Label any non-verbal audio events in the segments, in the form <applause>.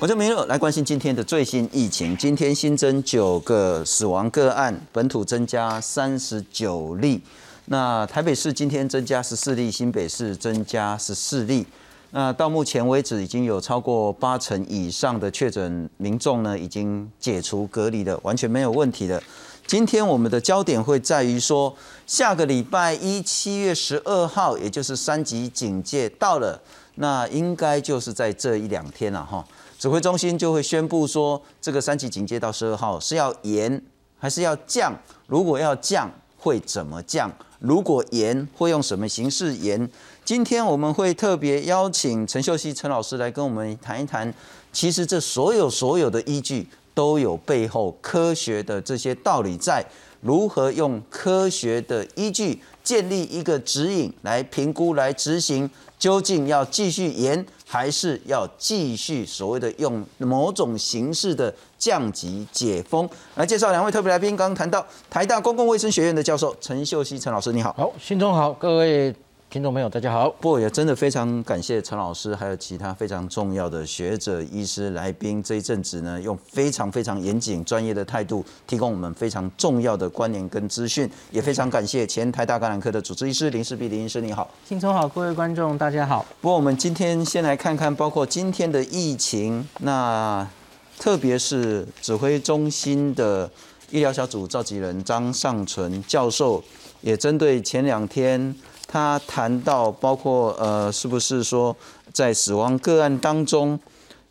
我叫明乐，来关心今天的最新疫情。今天新增九个死亡个案，本土增加三十九例。那台北市今天增加十四例，新北市增加十四例。那到目前为止，已经有超过八成以上的确诊民众呢，已经解除隔离了，完全没有问题了。今天我们的焦点会在于说，下个礼拜一七月十二号，也就是三级警戒到了，那应该就是在这一两天了哈。指挥中心就会宣布说，这个三级警戒到十二号是要严还是要降？如果要降，会怎么降？如果严，会用什么形式严？今天我们会特别邀请陈秀熙陈老师来跟我们谈一谈。其实这所有所有的依据都有背后科学的这些道理在，如何用科学的依据建立一个指引来评估来执行，究竟要继续延？还是要继续所谓的用某种形式的降级解封来介绍两位特别来宾。刚刚谈到台大公共卫生学院的教授陈秀熙陈老师，你好。好，新中好，各位。听众朋友，大家好！不过也真的非常感谢陈老师，还有其他非常重要的学者、医师来宾，这一阵子呢，用非常非常严谨、专业的态度，提供我们非常重要的观念跟资讯。也非常感谢前台大感染科的主治医师林世碧林医师，你好。听众好，各位观众大家好。不过我们今天先来看看，包括今天的疫情，那特别是指挥中心的医疗小组召集人张尚存教授，也针对前两天。他谈到，包括呃，是不是说在死亡个案当中，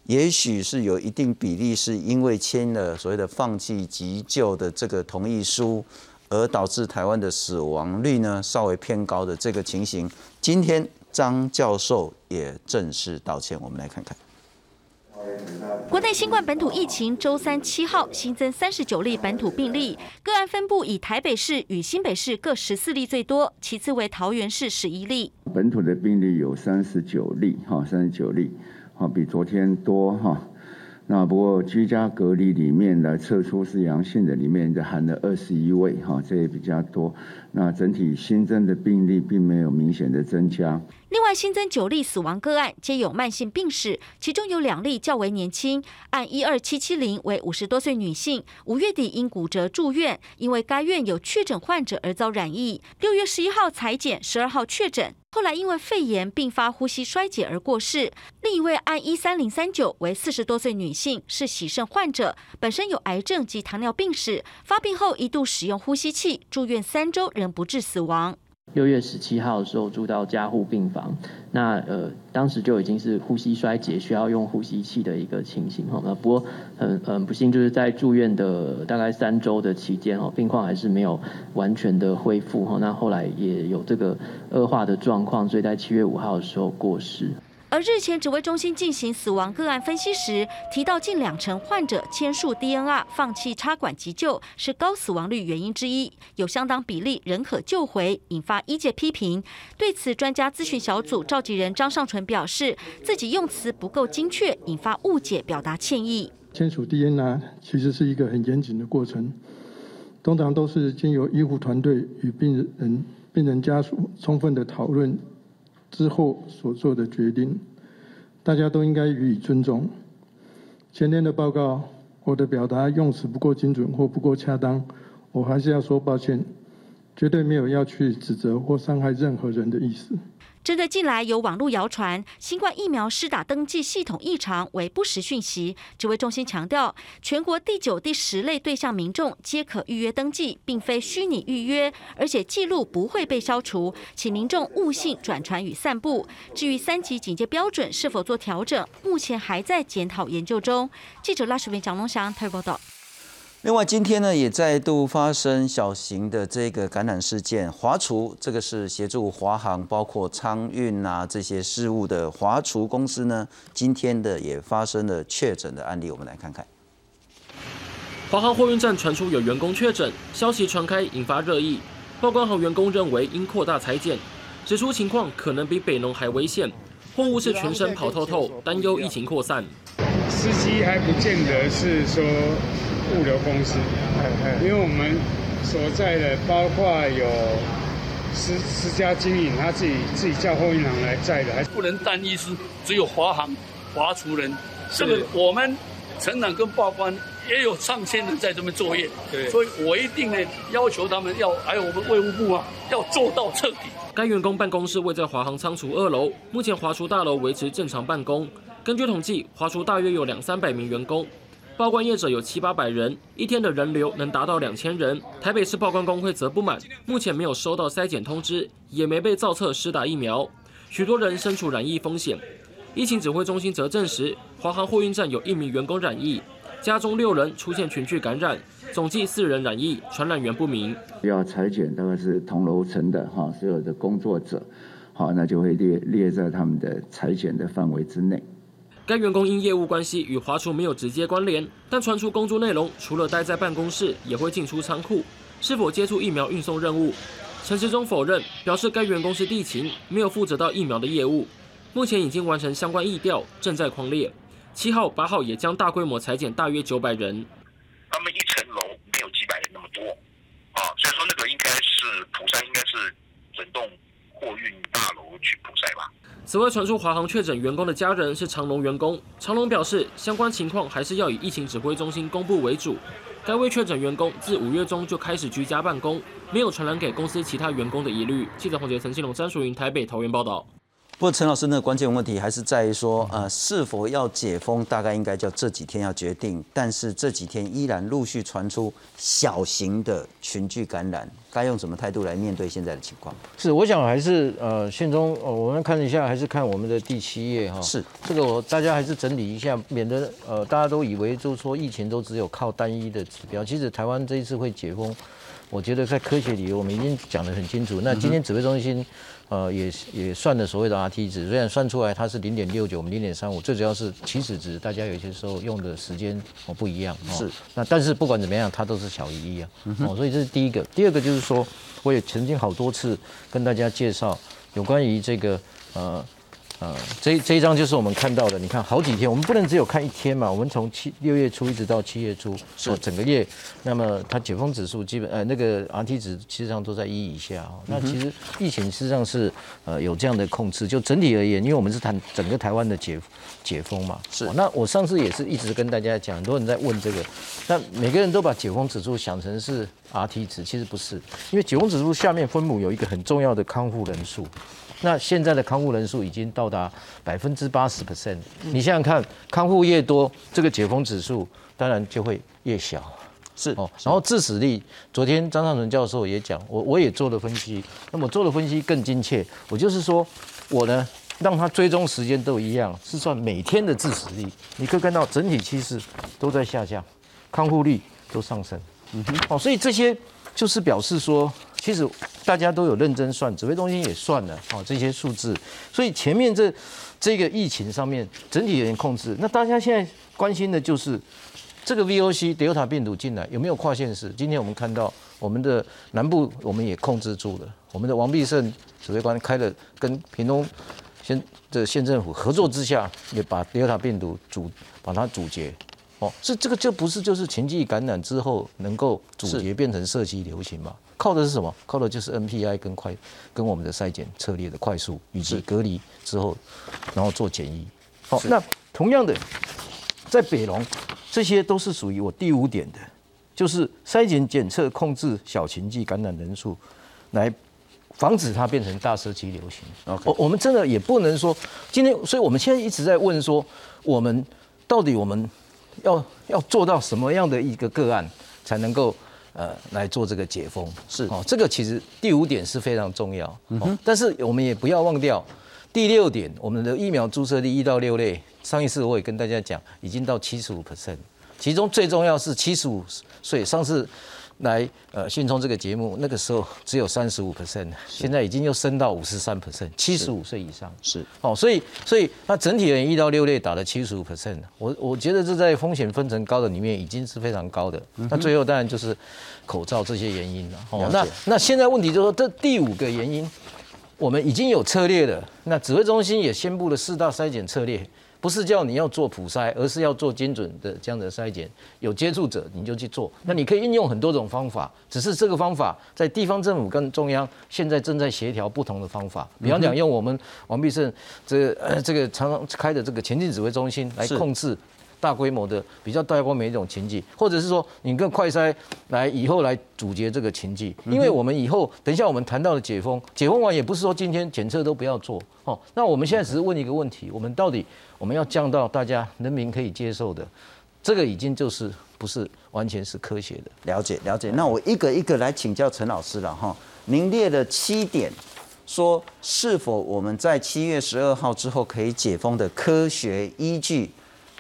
也许是有一定比例是因为签了所谓的放弃急救的这个同意书，而导致台湾的死亡率呢稍微偏高的这个情形。今天张教授也正式道歉，我们来看看。国内新冠本土疫情周三七号新增三十九例本土病例，个案分布以台北市与新北市各十四例最多，其次为桃园市十一例。本土的病例有三十九例，哈，三十九例，哈，比昨天多，哈。那不过居家隔离里面的测出是阳性的里面就含了二十一位哈，这也比较多。那整体新增的病例并没有明显的增加。另外新增九例死亡个案，皆有慢性病史，其中有两例较为年轻，按一二七七零为五十多岁女性，五月底因骨折住院，因为该院有确诊患者而遭染疫，六月十一号裁剪，十二号确诊。后来因为肺炎并发呼吸衰竭而过世。另一位按一三零三九为四十多岁女性，是喜肾患者，本身有癌症及糖尿病史，发病后一度使用呼吸器，住院三周仍不治死亡。六月十七号的时候住到加护病房，那呃当时就已经是呼吸衰竭，需要用呼吸器的一个情形哈。那不过很很不幸，就是在住院的大概三周的期间哦，病况还是没有完全的恢复哈。那后来也有这个恶化的状况，所以在七月五号的时候过世。而日前指挥中心进行死亡个案分析时，提到近两成患者签署 DNR 放弃插管急救是高死亡率原因之一，有相当比例仍可救回，引发医界批评。对此，专家咨询小组召集人张尚纯表示，自己用词不够精确，引发误解，表达歉意。签署 DNR 其实是一个很严谨的过程，通常都是经由医护团队与病人、病人家属充分的讨论。之后所做的决定，大家都应该予以尊重。前天的报告，我的表达用词不够精准或不够恰当，我还是要说抱歉，绝对没有要去指责或伤害任何人的意思。针对近来有网络谣传新冠疫苗施打登记系统异常为不实讯息，指挥中心强调，全国第九、第十类对象民众皆可预约登记，并非虚拟预约，而且记录不会被消除，请民众勿信转传与散布。至于三级警戒标准是否做调整，目前还在检讨研究中。记者拉水平蒋龙祥台报道。另外，今天呢也再度发生小型的这个感染事件。华厨这个是协助华航包括仓运啊这些事务的华厨公司呢，今天的也发生了确诊的案例。我们来看看，华航货运站传出有员工确诊，消息传开引发热议。报关行员工认为应扩大裁剪，指出情况可能比北农还危险，货物是全身跑透透，担忧疫情扩散。司机还不见得是说。物流公司，因为我们所在的包括有私私家经营，他自己自己叫货运行来载的，还不能单一是只有华航、华厨人这个我们成长跟报关也有上千人在这边作业，所以我一定呢要求他们要，还有我们卫务部啊，要做到彻底。该员工办公室位在华航仓储二楼，目前华厨大楼维持正常办公。根据统计，华厨大约有两三百名员工，报关业者有七八百人，一天的人流能达到两千人。台北市报关工会则不满，目前没有收到筛检通知，也没被造册施打疫苗，许多人身处染疫风险。疫情指挥中心则证实，华航货运站有一名员工染疫，家中六人出现群聚感染，总计四人染疫，传染源不明。要裁剪大概是同楼层的哈所有的工作者，好，那就会列列在他们的裁剪的范围之内。该员工因业务关系与华厨没有直接关联，但传出工作内容除了待在办公室，也会进出仓库，是否接触疫苗运送任务？陈时中否认，表示该员工是地勤，没有负责到疫苗的业务。目前已经完成相关疫调，正在狂列。七号、八号也将大规模裁减大约九百人。他们一层楼没有几百人那么多，啊，所以说那个应该是普山，应该是整栋货运大楼去补赛吧。此外，传出华航确诊员工的家人是长龙员工，长龙表示相关情况还是要以疫情指挥中心公布为主。该位确诊员工自五月中就开始居家办公，没有传染给公司其他员工的疑虑。记者黄杰、陈信龙、张淑云台北桃园报道。不过陈老师，那个关键问题还是在于说，呃，是否要解封，大概应该叫这几天要决定。但是这几天依然陆续传出小型的群聚感染，该用什么态度来面对现在的情况？是，我想还是呃，宪中，呃，我们看一下，还是看我们的第七页哈。是，这个我大家还是整理一下，免得呃大家都以为就是说疫情都只有靠单一的指标。其实台湾这一次会解封，我觉得在科学里我们已经讲得很清楚。那今天指挥中心。呃，也也算的所谓的 RT 值，虽然算出来它是零点六九，我们零点三五，最主要是起始值，大家有些时候用的时间哦不一样。是，那但是不管怎么样，它都是小于一啊。哦，所以这是第一个。第二个就是说，我也曾经好多次跟大家介绍有关于这个呃。呃，这这一张就是我们看到的。你看好几天，我们不能只有看一天嘛。我们从七六月初一直到七月初，是整个月。那么它解封指数基本呃那个 RT 值其实上都在一以下哦。那其实疫情事实际上是呃有这样的控制。就整体而言，因为我们是谈整个台湾的解解封嘛。是。那我上次也是一直跟大家讲，很多人在问这个，那每个人都把解封指数想成是 RT 值，其实不是，因为解封指数下面分母有一个很重要的康复人数。那现在的康复人数已经到达百分之八十 percent，你想想看，康复越多，这个解封指数当然就会越小，是哦。然后致死率，昨天张尚存教授也讲，我我也做了分析，那么做了分析更精确，我就是说，我呢让他追踪时间都一样，是算每天的致死率，你可以看到整体趋势都在下降，康复率都上升，嗯哼，哦，所以这些就是表示说。其实大家都有认真算，指挥中心也算了哦这些数字，所以前面这这个疫情上面整体有点控制。那大家现在关心的就是这个 VOC Delta 病毒进来有没有跨县市？今天我们看到我们的南部我们也控制住了，我们的王必胜指挥官开了跟屏东县的县政府合作之下，也把 Delta 病毒阻把它阻截。哦，是这个就不是就是情绪感染之后能够阻绝变成社区流行嘛？靠的是什么？靠的就是 NPI 跟快跟我们的筛检策略的快速以及隔离之后，然后做检疫。好，那同样的，在北龙，这些都是属于我第五点的，就是筛检检测控制小情绪感染人数，来防止它变成大社区流行。我我们真的也不能说今天，所以我们现在一直在问说，我们到底我们要要做到什么样的一个个案才能够？呃，来做这个解封是哦，这个其实第五点是非常重要，嗯但是我们也不要忘掉第六点，我们的疫苗注射率一到六类，上一次我也跟大家讲，已经到七十五 percent，其中最重要是七十五岁，上次。来，呃，信聪这个节目那个时候只有三十五 percent，现在已经又升到五十三 percent，七十五岁以上。是。哦，所以所以那整体人一到六类打了七十五。percent，我我觉得这在风险分成高的里面已经是非常高的。那最后当然就是口罩这些原因了。哦，那那现在问题就是说这第五个原因，我们已经有策略了，那指挥中心也宣布了四大筛检策略，不是叫你要做普筛，而是要做精准的这样的筛检。有接触者你就去做，那你可以运用很多种方法，只是这个方法在地方政府跟中央现在正在协调不同的方法。比方讲，用我们王必胜这呃这个常常开的这个前进指挥中心来控制。大规模的比较大规模一种情境，或者是说你跟快筛来以后来阻截这个情境，因为我们以后等一下我们谈到的解封，解封完也不是说今天检测都不要做哦。那我们现在只是问一个问题，我们到底我们要降到大家人民可以接受的，这个已经就是不是完全是科学的。了解了解，那我一个一个来请教陈老师了哈。您列了七点，说是否我们在七月十二号之后可以解封的科学依据？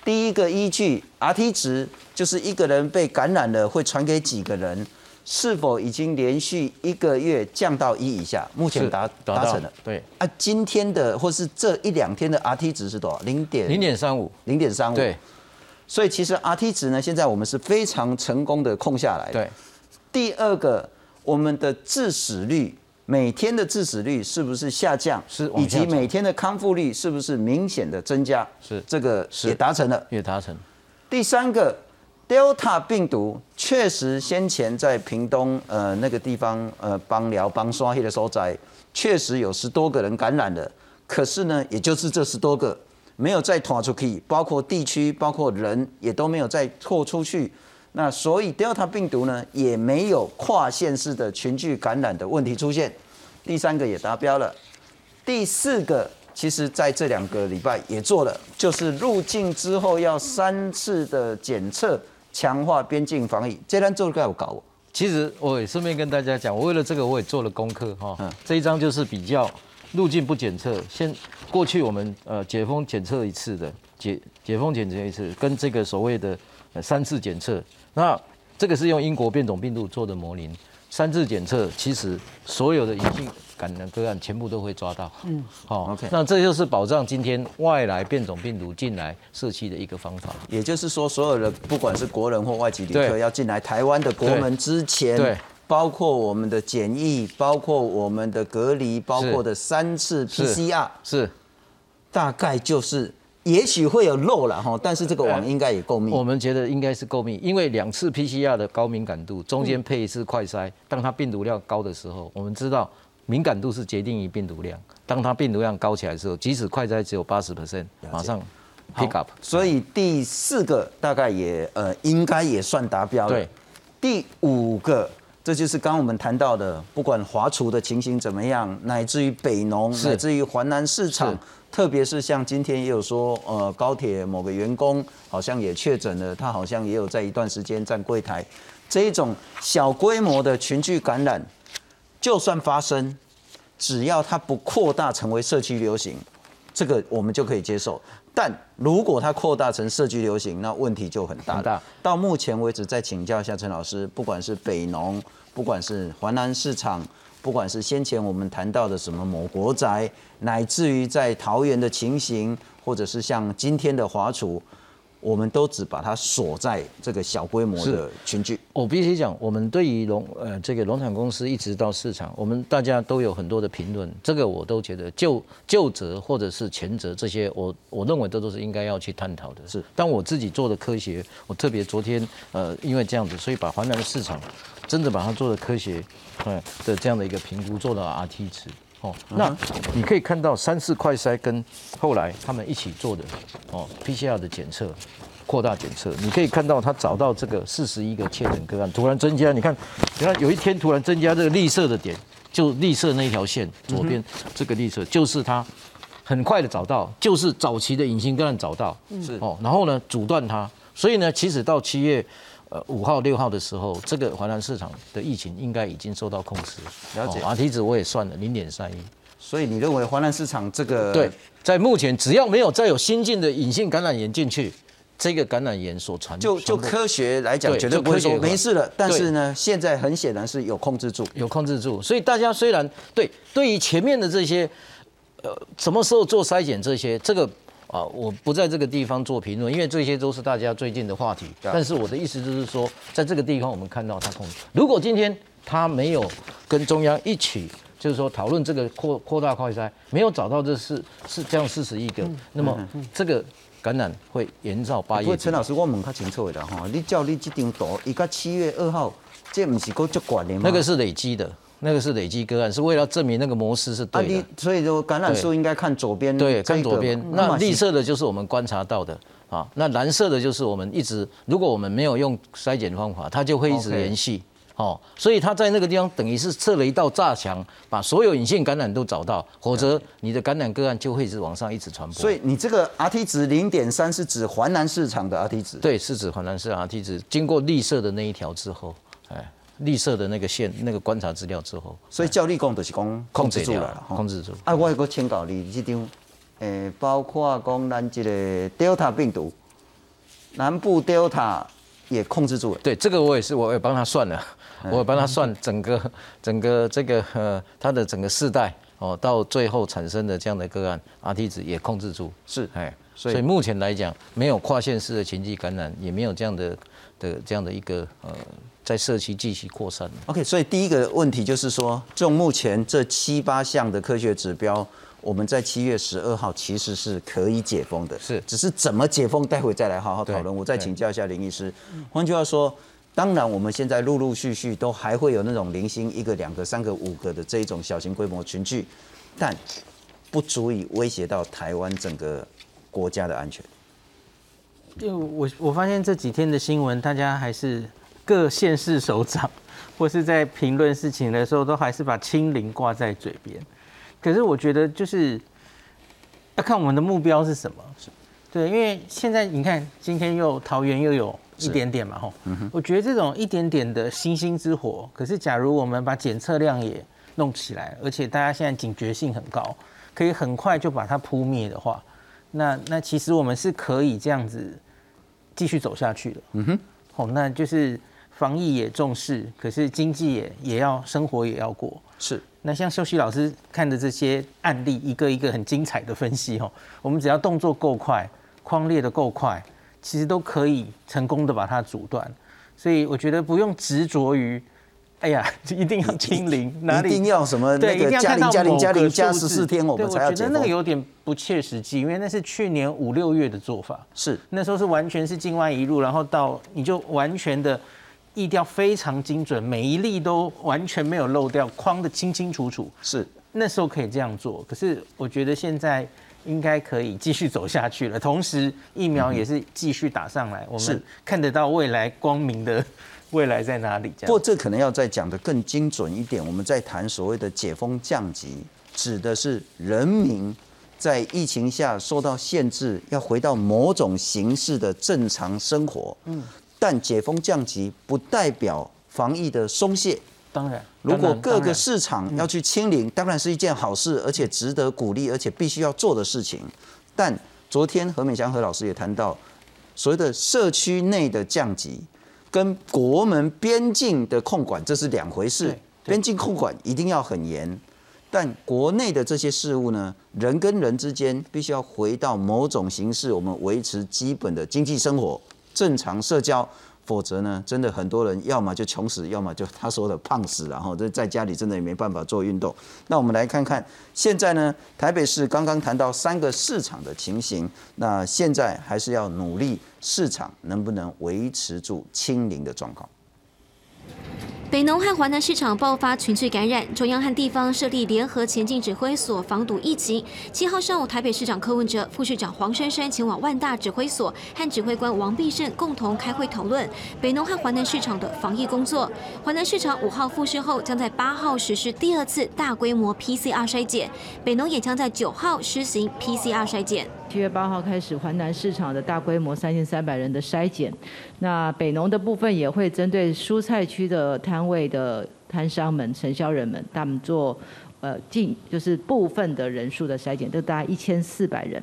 第一个依据 Rt 值就是一个人被感染了会传给几个人，是否已经连续一个月降到一以下？目前达达成了。对啊，今天的或是这一两天的 Rt 值是多少？零点零点三五，零点三五。对，所以其实 Rt 值呢，现在我们是非常成功的控下来。对，第二个，我们的致死率。每天的致死率是不是下降？是，以及每天的康复率是不是明显的增加？是，这个也达成了，也达成。第三个，Delta 病毒确实先前在屏东呃那个地方呃帮疗帮刷黑的所在，确实有十多个人感染了。可是呢，也就是这十多个没有再拖出去，包括地区，包括人也都没有再拓出去。那所以 Delta 病毒呢也没有跨县市的群聚感染的问题出现，第三个也达标了，第四个其实在这两个礼拜也做了，就是入境之后要三次的检测，强化边境防疫。这单做该有搞。其实我也顺便跟大家讲，我为了这个我也做了功课哈。这一张就是比较入境不检测，先过去我们呃解封检测一次的解解封检测一次，跟这个所谓的三次检测。那这个是用英国变种病毒做的模拟，三次检测，其实所有的隐性感染个案全部都会抓到。嗯，好，OK。那这就是保障今天外来变种病毒进来社区的一个方法。也就是说，所有的不管是国人或外籍旅客要进来台湾的国门之前，对，包括我们的检疫，包括我们的隔离，包括的三次 PCR，是，大概就是。也许会有漏了哈，但是这个网应该也够密。我们觉得应该是够密，因为两次 PCR 的高敏感度，中间配一次快筛，当它病毒量高的时候，我们知道敏感度是决定于病毒量。当它病毒量高起来的时候，即使快筛只有八十 percent，马上 pick up。所以第四个大概也呃应该也算达标了。对，第五个，这就是刚我们谈到的，不管华储的情形怎么样，乃至于北农，乃至于华南市场。特别是像今天也有说，呃，高铁某个员工好像也确诊了，他好像也有在一段时间站柜台，这一种小规模的群聚感染，就算发生，只要它不扩大成为社区流行，这个我们就可以接受。但如果它扩大成社区流行，那问题就很大。大。到目前为止，再请教一下陈老师，不管是北农，不管是华南市场。不管是先前我们谈到的什么某国宅，乃至于在桃园的情形，或者是像今天的华厨，我们都只把它锁在这个小规模的群聚。我必须讲，我们对于农呃这个农产公司一直到市场，我们大家都有很多的评论，这个我都觉得就就责或者是全责这些，我我认为这都是应该要去探讨的。是，但我自己做的科学，我特别昨天呃因为这样子，所以把华南的市场真的把它做的科学。对的，这样的一个评估做到 RT 值哦，那你可以看到三四快筛跟后来他们一起做的哦 PCR 的检测，扩大检测，你可以看到他找到这个四十一个确诊个案突然增加，你看，你看有一天突然增加这个绿色的点，就绿色那一条线左边这个绿色就是他很快的找到，就是早期的隐形个案找到是哦，然后呢阻断它，所以呢其实到七月。呃，五号、六号的时候，这个华南市场的疫情应该已经受到控制。了解，马体值我也算了零点三一。所以你认为华南市场这个对，在目前只要没有再有新进的隐性感染源进去，这个感染源所传就就科学来讲，绝对不会说没事了。但是呢，现在很显然是有控制住，有控制住。所以大家虽然对对于前面的这些，呃，什么时候做筛检这些，这个。啊，我不在这个地方做评论，因为这些都是大家最近的话题。但是我的意思就是说，在这个地方我们看到他控制。如果今天他没有跟中央一起，就是说讨论这个扩扩大快筛，没有找到这是是这样四十亿个，那么这个感染会延到八月。不过陈老师，我问较清楚的哈，你照你这张图，一个七月二号，这不是够足管的吗？那个是累积的，那个是累积个案，是为了证明那个模式是对的。所以说感染数应该看左边，对，看左边。那绿色的就是我们观察到的啊，那蓝色的就是我们一直，如果我们没有用筛检方法，它就会一直延续。哦，所以他在那个地方等于是设了一道栅墙，把所有隐性感染都找到，否则你的感染个案就会一直往上一直传播。所以你这个 Rt 值零点三是指环南市场的 Rt 值？对，是指环南市场 Rt 值，经过绿色的那一条之后，哎，绿色的那个线那个观察资料之后，所以教力讲就是讲控制住了，控制住。啊，我有个请教你，这张，诶，包括讲咱这个 Delta 病毒，南部 Delta 也控制住了。对，这个我也是，我也帮他算了。我帮他算整个整个这个呃，他的整个世代哦，到最后产生的这样的个案，Rt 值也控制住，是哎，所以目前来讲，没有跨县市的情绪感染，也没有这样的的这样的一个呃，在社区继续扩散。OK，所以第一个问题就是说，就目前这七八项的科学指标，我们在七月十二号其实是可以解封的，是，只是怎么解封，待会再来好好讨论。我再请教一下林医师，换句话说。当然，我们现在陆陆续续都还会有那种零星一个、两个、三个、五个的这一种小型规模群聚，但不足以威胁到台湾整个国家的安全。因为我我发现这几天的新闻，大家还是各县市首长或是在评论事情的时候，都还是把清零挂在嘴边。可是我觉得就是要看我们的目标是什么。对，因为现在你看，今天又桃园又有。一点点嘛，吼，我觉得这种一点点的星星之火，可是假如我们把检测量也弄起来，而且大家现在警觉性很高，可以很快就把它扑灭的话，那那其实我们是可以这样子继续走下去的。嗯哼，好，那就是防疫也重视，可是经济也也要生活也要过。是，那像秀熙老师看的这些案例，一个一个很精彩的分析，哦，我们只要动作够快，框列的够快。其实都可以成功的把它阻断，所以我觉得不用执着于，哎呀，一定要清零，哪里？一定要什么对，一定要看到零加零加十四天，我们才要我觉得那个有点不切实际，因为那是去年五六月的做法，是。那时候是完全是境外一路，然后到你就完全的意调非常精准，每一例都完全没有漏掉，框的清清楚楚，是。那时候可以这样做，可是我觉得现在。应该可以继续走下去了，同时疫苗也是继续打上来，我们看得到未来光明的未来在哪里。不过这可能要再讲的更精准一点，我们在谈所谓的解封降级，指的是人民在疫情下受到限制，要回到某种形式的正常生活。嗯，但解封降级不代表防疫的松懈。当然，如果各个市场要去清零，当然是一件好事，而且值得鼓励，而且必须要做的事情。但昨天何美祥何老师也谈到，所谓的社区内的降级跟国门边境的控管这是两回事。边境控管一定要很严，但国内的这些事物呢，人跟人之间必须要回到某种形式，我们维持基本的经济生活、正常社交。否则呢，真的很多人要么就穷死，要么就他说的胖死，然后这在家里真的也没办法做运动。那我们来看看现在呢，台北市刚刚谈到三个市场的情形，那现在还是要努力，市场能不能维持住清零的状况？北农和华南市场爆发群聚感染，中央和地方设立联合前进指挥所防堵疫情。七号上午，台北市长柯文哲、副市长黄珊珊前往万大指挥所，和指挥官王必胜共同开会讨论北农和华南市场的防疫工作。华南市场五号复市后，将在八号实施第二次大规模 PCR 筛检，北农也将在九号施行 PCR 筛检。七月八号开始，环南市场的大规模三千三百人的筛检。那北农的部分也会针对蔬菜区的摊位的摊商们、承销人们，他们做呃进就是部分的人数的筛检，就大概一千四百人。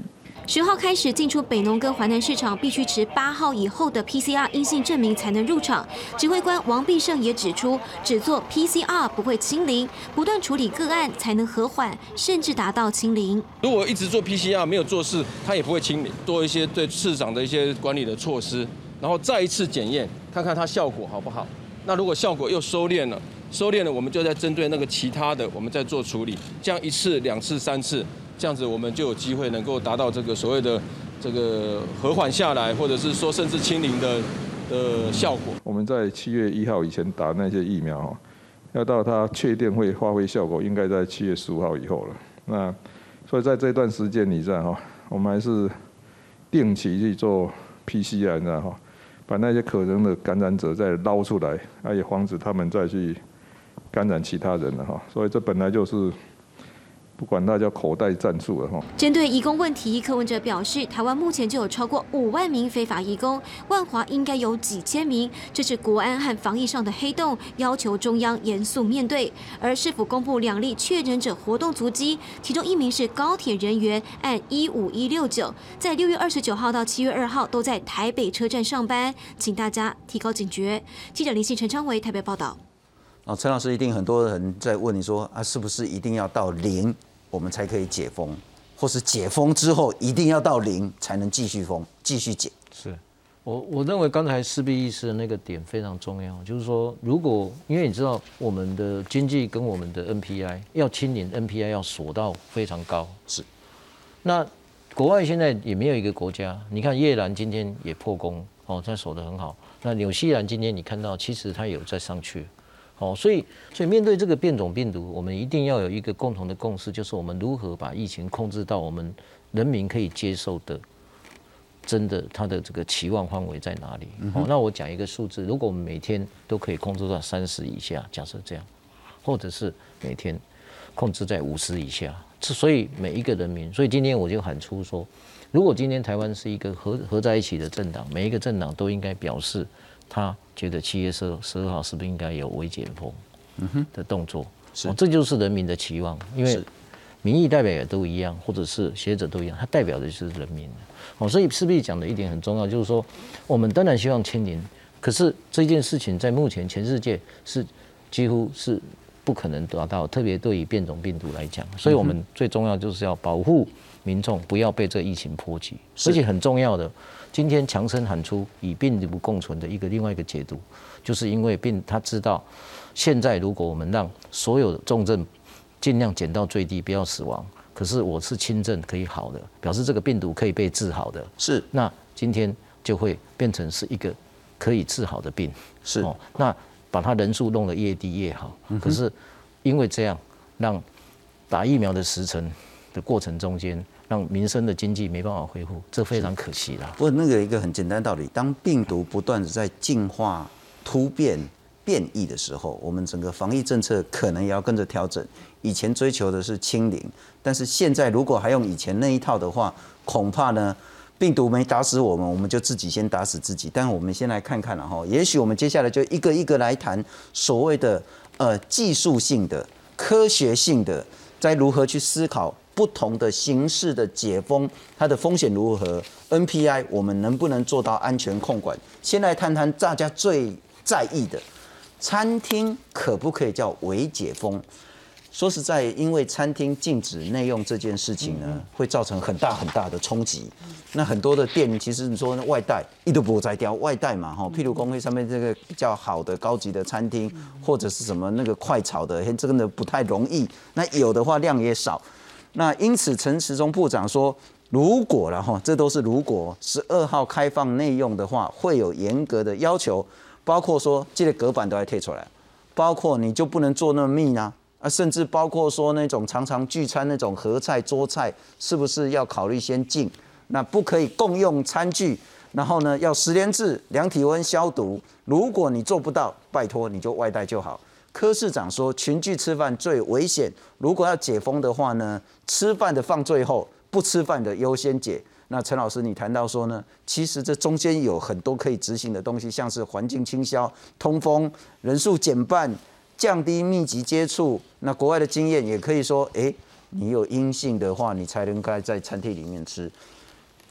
十号开始进出北农跟华南市场，必须持八号以后的 PCR 阴性证明才能入场。指挥官王必胜也指出，只做 PCR 不会清零，不断处理个案才能和缓，甚至达到清零。如果一直做 PCR 没有做事，他也不会清零。做一些对市场的一些管理的措施，然后再一次检验，看看它效果好不好。那如果效果又收敛了，收敛了，我们就在针对那个其他的，我们再做处理。这样一次、两次、三次。这样子，我们就有机会能够达到这个所谓的这个和缓下来，或者是说甚至清零的的效果。我们在七月一号以前打那些疫苗哈，要到它确定会发挥效果，应该在七月十五号以后了。那所以在这段时间里在哈，我们还是定期去做 PCR，然后把那些可能的感染者再捞出来，也防止他们再去感染其他人了哈。所以这本来就是。不管那叫口袋战术了哈。针对移工问题，柯文哲表示，台湾目前就有超过五万名非法移工，万华应该有几千名，这是国安和防疫上的黑洞，要求中央严肃面对。而是否公布两例确诊者活动足迹，其中一名是高铁人员，按一五一六九，在六月二十九号到七月二号都在台北车站上班，请大家提高警觉。记者林信陈昌维台北报道。哦，陈老师一定很多人在问你说啊，是不是一定要到零？我们才可以解封，或是解封之后一定要到零才能继续封、继续解。是，我我认为刚才施必医师的那个点非常重要，就是说，如果因为你知道我们的经济跟我们的 NPI 要清零，NPI 要锁到非常高。是，那国外现在也没有一个国家，你看越南今天也破功哦，它守得很好。那纽西兰今天你看到，其实它有在上去。哦，所以，所以面对这个变种病毒，我们一定要有一个共同的共识，就是我们如何把疫情控制到我们人民可以接受的，真的它的这个期望范围在哪里？哦，那我讲一个数字，如果我们每天都可以控制到三十以下，假设这样，或者是每天控制在五十以下，所以每一个人民，所以今天我就喊出说，如果今天台湾是一个合合在一起的政党，每一个政党都应该表示。他觉得七月十十二号是不是应该有微解封的动作？是，这就是人民的期望，因为民意代表也都一样，或者是学者都一样，他代表的就是人民。哦，所以势必讲的一点很重要，就是说，我们当然希望清零，可是这件事情在目前全世界是几乎是不可能达到，特别对于变种病毒来讲，所以我们最重要就是要保护民众不要被这疫情波及，而且很重要的。今天强生喊出与病毒共存的一个另外一个解读，就是因为病他知道，现在如果我们让所有的重症尽量减到最低，不要死亡，可是我是轻症可以好的，表示这个病毒可以被治好的，是。那今天就会变成是一个可以治好的病，是。哦，那把它人数弄得越低越好，可是因为这样让打疫苗的时程的过程中间。让民生的经济没办法恢复，这非常可惜了。不过那个一个很简单道理，当病毒不断的在进化、突变、变异的时候，我们整个防疫政策可能也要跟着调整。以前追求的是清零，但是现在如果还用以前那一套的话，恐怕呢，病毒没打死我们，我们就自己先打死自己。但我们先来看看了哈，也许我们接下来就一个一个来谈所谓的呃技术性的、科学性的，在如何去思考。不同的形式的解封，它的风险如何？NPI 我们能不能做到安全控管？先来谈谈大家最在意的，餐厅可不可以叫微解封？说实在，因为餐厅禁止内用这件事情呢，会造成很大很大的冲击。那很多的店，其实你说外带，一都不在掉外带嘛，哈。譬如工会上面这个比较好的高级的餐厅，或者是什么那个快炒的，这个呢不太容易。那有的话量也少。那因此，陈时中部长说，如果了哈，这都是如果十二号开放内用的话，会有严格的要求，包括说这个隔板都要贴出来，包括你就不能做那么密呢，啊，甚至包括说那种常常聚餐那种合菜桌菜，是不是要考虑先禁？那不可以共用餐具，然后呢要十连制量体温消毒，如果你做不到，拜托你就外带就好。柯市长说，群聚吃饭最危险。如果要解封的话呢，吃饭的放最后，不吃饭的优先解。那陈老师，你谈到说呢，其实这中间有很多可以执行的东西，像是环境清消、通风、人数减半、降低密集接触。那国外的经验也可以说，哎，你有阴性的话，你才能该在餐厅里面吃。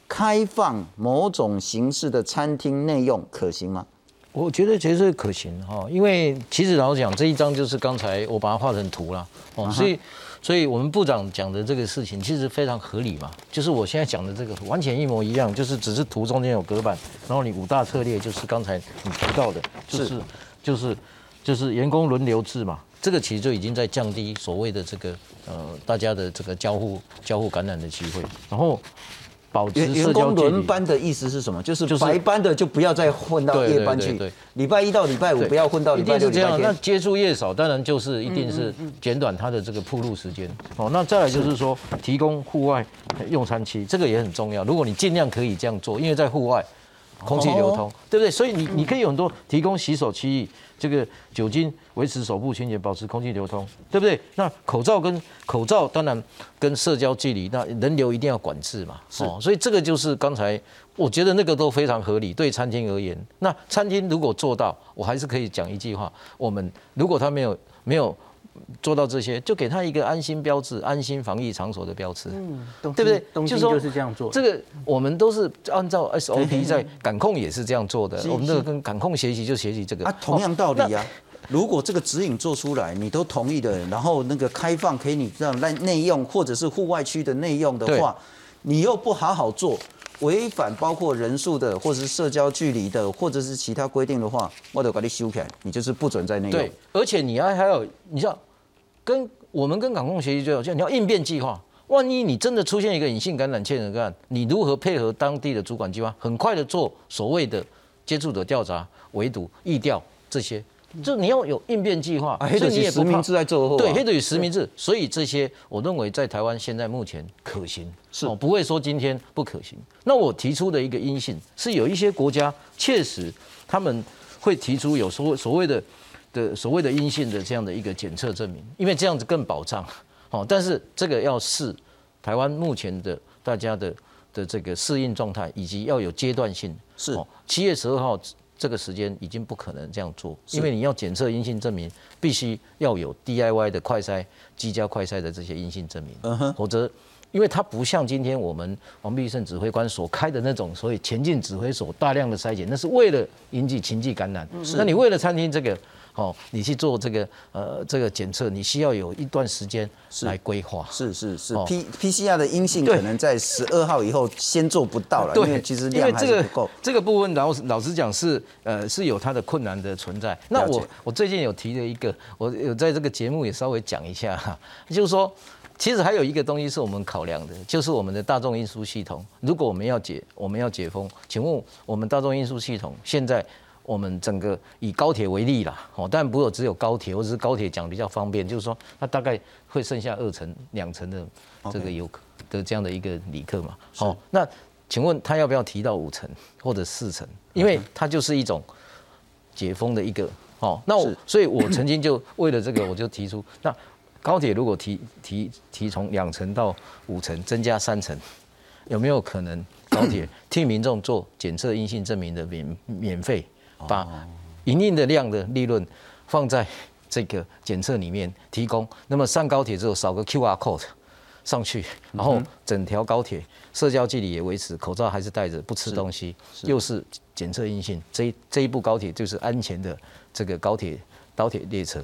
开放某种形式的餐厅内用可行吗？我觉得其实可行哈，因为其实老实讲，这一张就是刚才我把它画成图了哦，所以，所以我们部长讲的这个事情其实非常合理嘛，就是我现在讲的这个完全一模一样，就是只是图中间有隔板，然后你五大策略就是刚才你提到的，就是就是就是员工轮流制嘛，这个其实就已经在降低所谓的这个呃大家的这个交互交互感染的机会，然后。保持员工轮。班的意思是什么？就是白班的就不要再混到夜班去礼拜一到礼拜五不要混到礼一拜六、定是这样。那礼拜天。接触越少，当然就是一定是减短他的这个铺路时间。哦，那再来就是说，提供户外用餐区，这个也很重要。如果你尽量可以这样做，因为在户外空气流通，对不对？所以你你可以有很多提供洗手区域，这个酒精维持手部清洁，保持空气流通，对不对？那口罩跟口罩当然跟社交距离，那人流一定要管制嘛。哦，所以这个就是刚才我觉得那个都非常合理。对餐厅而言，那餐厅如果做到，我还是可以讲一句话：我们如果他没有没有做到这些，就给他一个安心标志、安心防疫场所的标志。嗯，对不对就是说就是这样做。这个我们都是按照 SOP <laughs> 在感控也是这样做的。我们这个跟感控学习就学习这个啊，同样道理哦啊。如果这个指引做出来，你都同意的，然后那个开放可以你这样内内用或者是户外区的内用的话，你又不好好做，违反包括人数的或者是社交距离的或者是其他规定的话，我得把你修起来，你就是不准在内用对。，而且你还还有，你知道，跟我们跟港控协议最好，就你要应变计划。万一你真的出现一个隐性感染、确诊个案，你如何配合当地的主管机关，很快的做所谓的接触者调查、围堵、疫调这些？就你要有应变计划，啊那所以就是实名你也不怕制在做后啊对，黑的与实名制，所以这些我认为在台湾现在目前可行，是哦，不会说今天不可行。那我提出的一个阴性是有一些国家确实他们会提出有所所谓的的所谓的阴性的这样的一个检测证明，因为这样子更保障。哦，但是这个要试台湾目前的大家的的这个适应状态，以及要有阶段性。是哦，七月十二号这个时间已经不可能这样做，因为你要检测阴性证明，必须要有 DIY 的快筛、机加快筛的这些阴性证明，嗯，否则。因为它不像今天我们王必胜指挥官所开的那种所以前进指挥所大量的筛检，那是为了引起情绪感染。那你为了餐厅这个，哦，你去做这个呃这个检测，你需要有一段时间来规划。是是是哦，P PCR 的阴性可能在十二号以后先做不到了，因为其实量还不够。这个部分老老实讲是呃是有它的困难的存在。那我我最近有提了一个，我有在这个节目也稍微讲一下哈，就是说。其实还有一个东西是我们考量的，就是我们的大众运输系统。如果我们要解，我们要解封，请问我们大众运输系统现在我们整个以高铁为例啦，哦，但不是只有高铁，或者是高铁讲比较方便，就是说它大概会剩下二层、两层的这个游客的这样的一个旅客嘛。好、那请问他要不要提到五层或者四层？因为它就是一种解封的一个哦。那我所以，我曾经就为了这个，我就提出，<coughs> 那高铁如果提提提从两层到五层，增加三层，有没有可能高铁 <coughs> 替民众做检测阴性证明的免免费，把营运的量的利润放在这个检测里面提供？那么上高铁之后扫个 QR code。上去，然后整条高铁社交距离也维持，口罩还是戴着，不吃东西，又是检测阴性，这一这一部高铁就是安全的这个高铁高铁列车。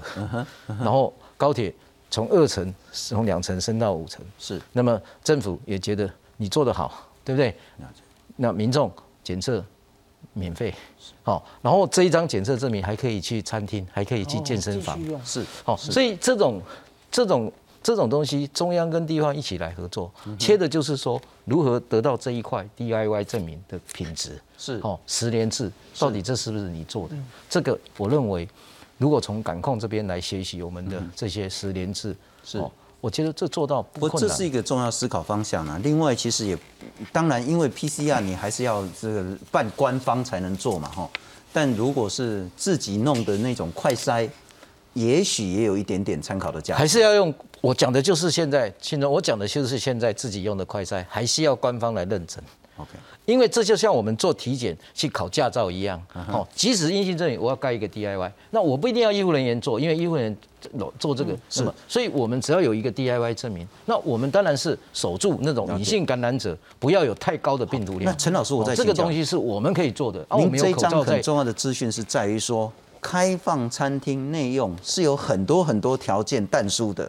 然后高铁从二层从两层升到五层，是。那么政府也觉得你做得好，对不对？那民众检测免费，好，然后这一张检测证明还可以去餐厅，还可以去健身房，是好，所以这种这种这种东西，中央跟地方一起来合作，切的就是说如何得到这一块 DIY 证明的品质，是。哦，十连制到底这是不是你做的？这个我认为，如果从感控这边来学习我们的这些十连制，是。我觉得这做到不困难。这是一个重要思考方向啊。另外，其实也当然，因为 PCR 你还是要这个办官方才能做嘛，哈。但如果是自己弄的那种快筛，也许也有一点点参考的价值。还是要用我讲的就是现在，现在我讲的就是现在自己用的快筛，还是要官方来认证。OK，因为这就像我们做体检去考驾照一样，哦，即使阴性证明我要盖一个 DIY，那我不一定要医护人员做，因为医护人员做这个是么，所以我们只要有一个 DIY 证明，那我们当然是守住那种隐性感染者不要有太高的病毒量。那陈老师，我在这个东西是我们可以做的。您这一张很。重要的资讯是在于说，开放餐厅内用是有很多很多条件但书的。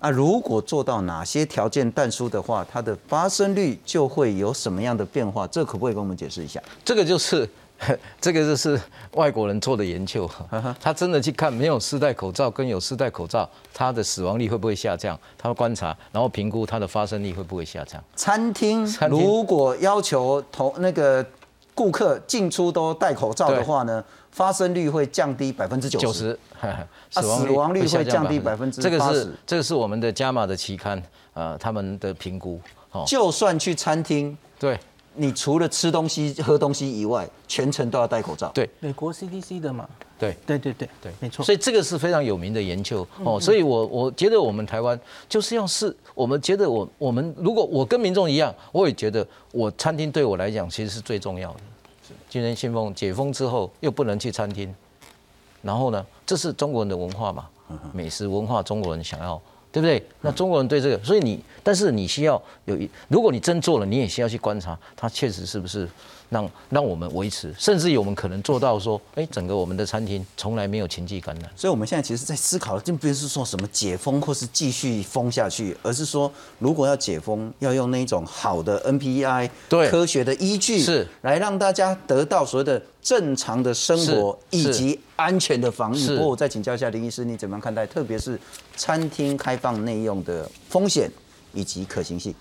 啊，如果做到哪些条件但书的话，它的发生率就会有什么样的变化？这可不可以跟我们解释一下？这个就是 <laughs> 这个就是外国人做的研究，<laughs> 他真的去看没有试戴口罩跟有试戴口罩，它的死亡率会不会下降？他会观察，然后评估它的发生率会不会下降。餐厅如果要求同那个顾客进出都戴口罩的话呢，发生率会降低百分之九十，死亡率会降低百分之这个是这个是我们的加码的期刊，呃，他们的评估。就算去餐厅，对。你除了吃东西、喝东西以外，全程都要戴口罩。对，美国 CDC 的嘛。对，对对对对，没错。所以这个是非常有名的研究哦。所以我我觉得我们台湾就是要是，我们觉得我我们如果我跟民众一样，我也觉得我餐厅对我来讲其实是最重要的。今天信封解封之后又不能去餐厅，然后呢，这是中国人的文化嘛，美食文化，中国人想要。对不对？那中国人对这个，所以你，但是你需要有一，如果你真做了，你也需要去观察，它确实是不是。让让我们维持，甚至于我们可能做到说，哎，整个我们的餐厅从来没有情绪感染。所以我们现在其实，在思考的，并不是说什么解封或是继续封下去，而是说，如果要解封，要用那种好的 NPI 对科学的依据，是来让大家得到所谓的正常的生活以及安全的防疫。不过，我再请教一下林医师，你怎么样看待，特别是餐厅开放内用的风险以及可行性？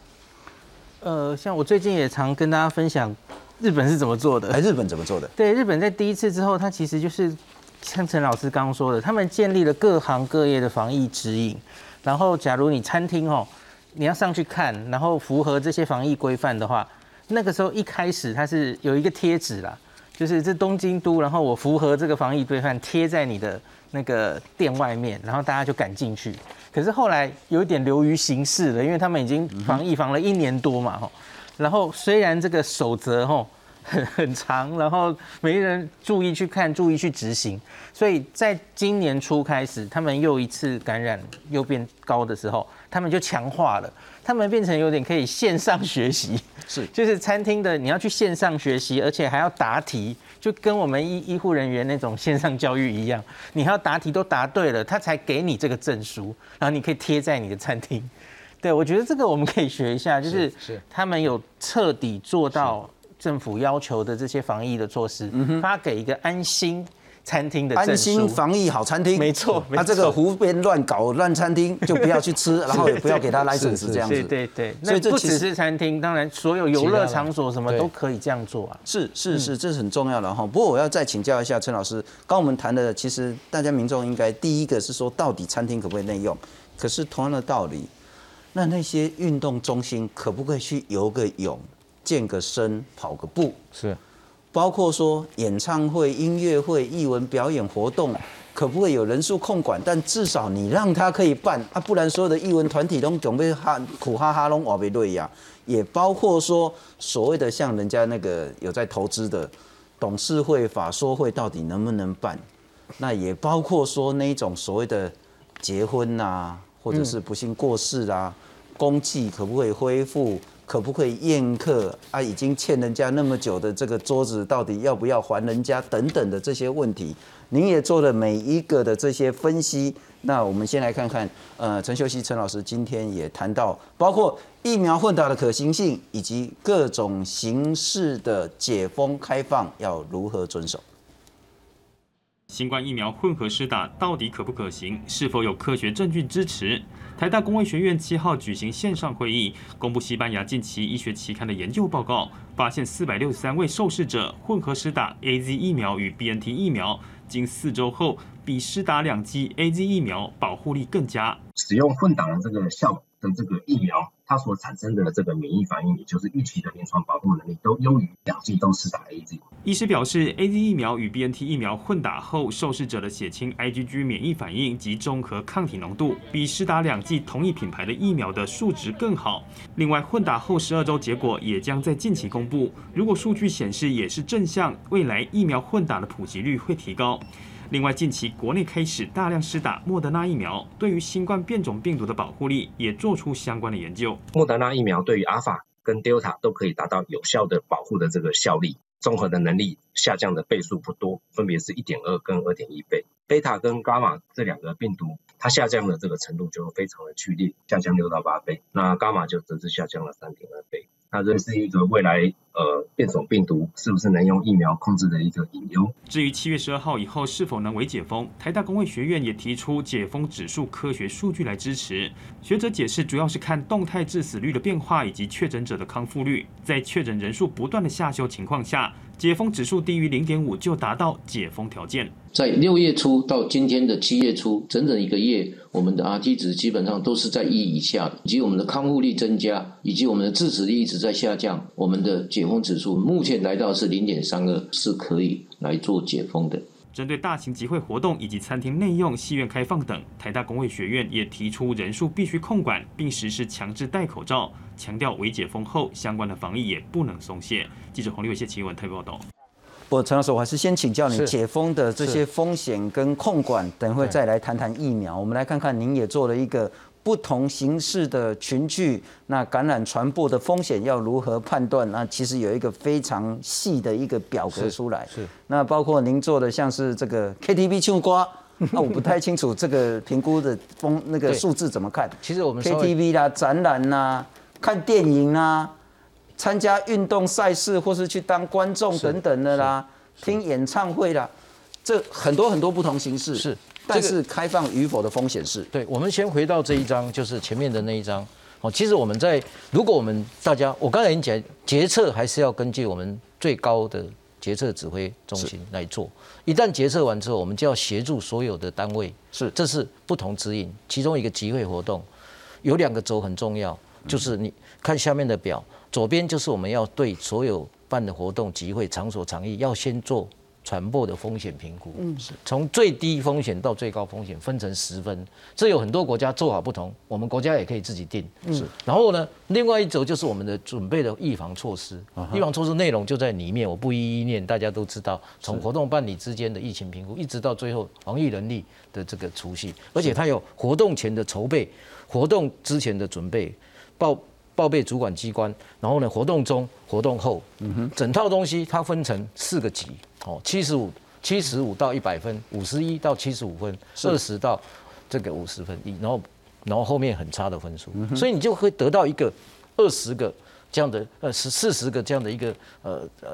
呃，像我最近也常跟大家分享。日本是怎么做的？哎，日本怎么做的？对，日本在第一次之后，它其实就是像陈老师刚刚说的，他们建立了各行各业的防疫指引。然后，假如你餐厅哦，你要上去看，然后符合这些防疫规范的话，那个时候一开始它是有一个贴纸啦，就是这东京都，然后我符合这个防疫规范，贴在你的那个店外面，然后大家就敢进去。可是后来有一点流于形式了，因为他们已经防疫防了一年多嘛，哈。然后虽然这个守则吼很 <laughs> 很长，然后没人注意去看，注意去执行，所以在今年初开始，他们又一次感染又变高的时候，他们就强化了，他们变成有点可以线上学习，是 <laughs> 就是餐厅的你要去线上学习，而且还要答题，就跟我们医医护人员那种线上教育一样，你还要答题都答对了，他才给你这个证书，然后你可以贴在你的餐厅。对，我觉得这个我们可以学一下，就是他们有彻底做到政府要求的这些防疫的措施，发给一个安心餐厅的安心防疫好餐厅，没错，他这个胡编乱搞乱餐厅 <laughs> 就不要去吃，然后也不要给他来准时这样子。对对对，所以不只是餐厅，当然所有游乐场所什么都可以这样做啊。是是是，这是很重要的哈。不过我要再请教一下陈老师，刚我们谈的其实大家民众应该第一个是说，到底餐厅可不可以内用？可是同样的道理。那那些运动中心可不可以去游个泳、健个身、跑个步？是，包括说演唱会、音乐会、艺文表演活动，可不可以有人数控管？但至少你让他可以办啊，不然所有的艺文团体都准备哈苦哈哈拢瓦贝瑞呀。也包括说所谓的像人家那个有在投资的董事会、法说会，到底能不能办？那也包括说那种所谓的结婚呐。或者是不幸过世啊，公祭可不可以恢复？可不可以宴客啊？已经欠人家那么久的这个桌子，到底要不要还人家？等等的这些问题，您也做了每一个的这些分析。那我们先来看看，呃，陈秀熙陈老师今天也谈到，包括疫苗混打的可行性，以及各种形式的解封开放要如何遵守。新冠疫苗混合施打到底可不可行？是否有科学证据支持？台大公卫学院七号举行线上会议，公布西班牙近期医学期刊的研究报告，发现四百六十三位受试者混合施打 A Z 疫苗与 B N T 疫苗，经四周后，比施打两剂 A Z 疫苗保护力更佳。使用混打的这个效的这个疫苗。它所产生的这个免疫反应，也就是预期的临床保护能力，都优于两剂都是打 A Z。医师表示，A Z 疫苗与 B N T 疫苗混打后，受试者的血清 I G G 免疫反应及综合抗体浓度，比施打两剂同一品牌的疫苗的数值更好。另外，混打后十二周结果也将在近期公布。如果数据显示也是正向，未来疫苗混打的普及率会提高。另外，近期国内开始大量施打莫德纳疫苗，对于新冠变种病毒的保护力也做出相关的研究。莫德纳疫苗对于阿尔法跟 Delta 都可以达到有效的保护的这个效力，综合的能力下降的倍数不多，分别是一点二跟二点一倍。贝塔跟伽马这两个病毒，它下降的这个程度就非常的剧烈，下降六到八倍。那伽马就则是下降了三点二倍。那这是一个未来呃变种病毒是不是能用疫苗控制的一个隐忧。至于七月十二号以后是否能为解封，台大工卫学院也提出解封指数科学数据来支持。学者解释，主要是看动态致死率的变化以及确诊者的康复率，在确诊人数不断的下修情况下，解封指数低于零点五就达到解封条件。在六月初到今天的七月初，整整一个月，我们的 RT 值基本上都是在一以下，以及我们的康复率增加，以及我们的致死率一直在下降。我们的解封指数目前来到是零点三二，是可以来做解封的。针对大型集会活动以及餐厅内用、戏院开放等，台大工卫学院也提出人数必须控管，并实施强制戴口罩，强调为解封后相关的防疫也不能松懈。记者洪立伟、谢奇文特别报道。不陈老师，我还是先请教你解封的这些风险跟控管，等会再来谈谈疫苗。我们来看看，您也做了一个不同形式的群聚，那感染传播的风险要如何判断？那其实有一个非常细的一个表格出来。是那包括您做的像是这个 KTV 唱歌，那 <laughs> 我不太清楚这个评估的风那个数字怎么看？其实我们 KTV 啦、展览啦、看电影啦、参加运动赛事或是去当观众等等的啦，听演唱会啦，这很多很多不同形式。是但这是开放与否的风险是。对，我们先回到这一章，就是前面的那一章。哦，其实我们在，如果我们大家，我刚才已经讲，决策还是要根据我们最高的决策指挥中心来做。一旦决策完之后，我们就要协助所有的单位，是，这是不同指引。其中一个集会活动有两个轴很重要，就是你看下面的表，左边就是我们要对所有办的活动、集会场所、场域要先做传播的风险评估，嗯，是从最低风险到最高风险分成十分，这有很多国家做法不同，我们国家也可以自己定。是然后呢，另外一轴就是我们的准备的预防措施，哈预防措施内容就在里面，我不一一念，大家都知道，从活动办理之间的疫情评估，一直到最后防疫能力的这个储蓄，而且它有活动前的筹备，活动之前的准备，报报备主管机关，然后呢，活动中、活动后，整套东西它分成四个级，哦，七十五、七十五到一百分，五十一到七十五分，是二十到这个五十分一，然后然后后面很差的分数，哼所以你就会得到一个二十个这样的呃十四十个这样的一个呃呃